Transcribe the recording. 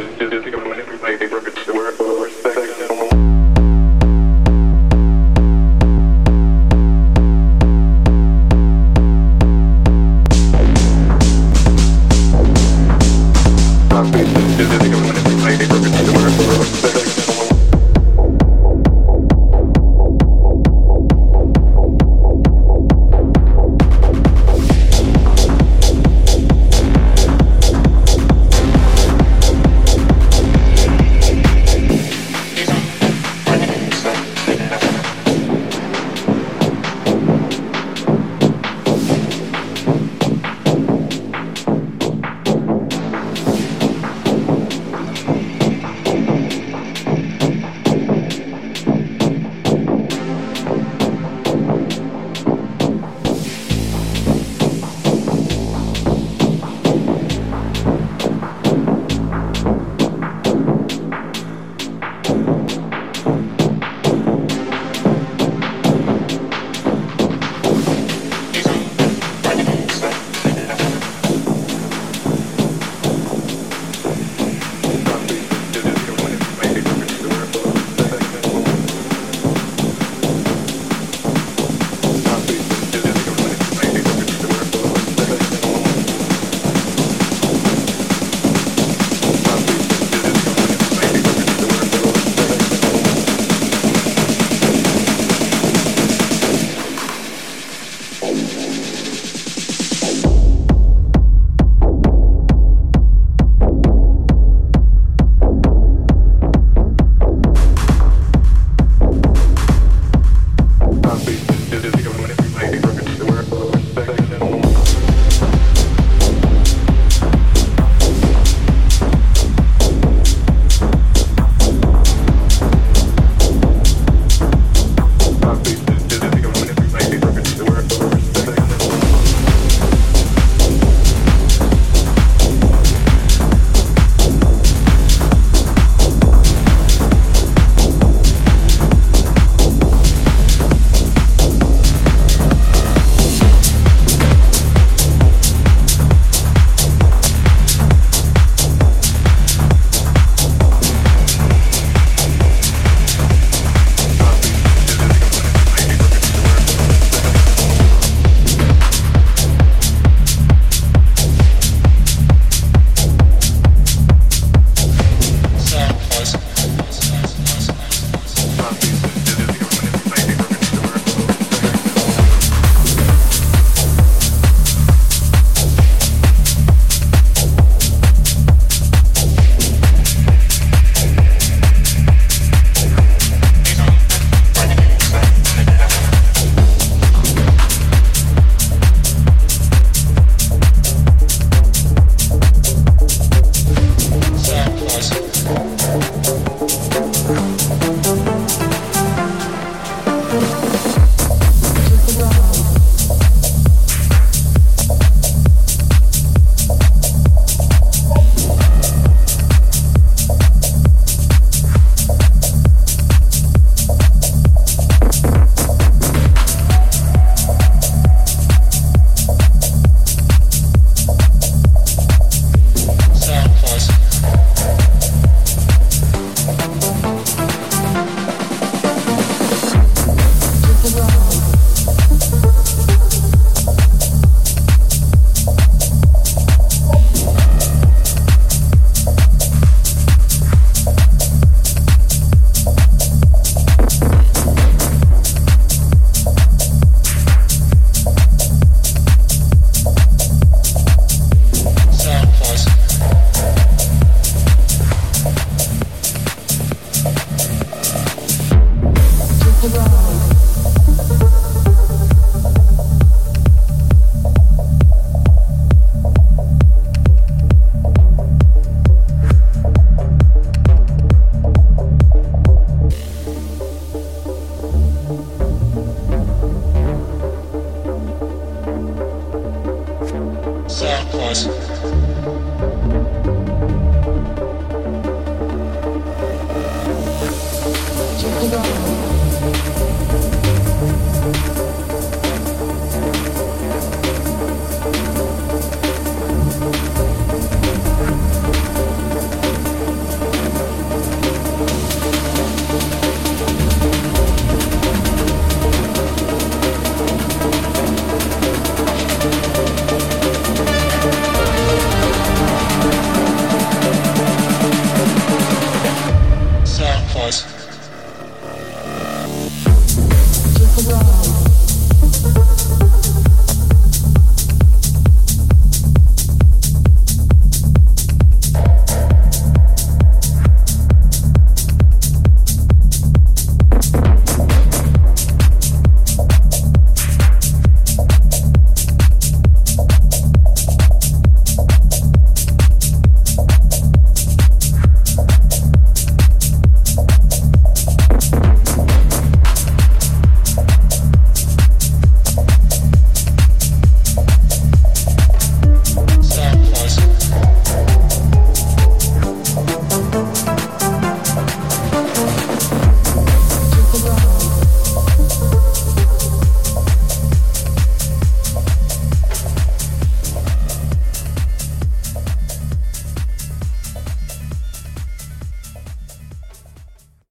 sacrifice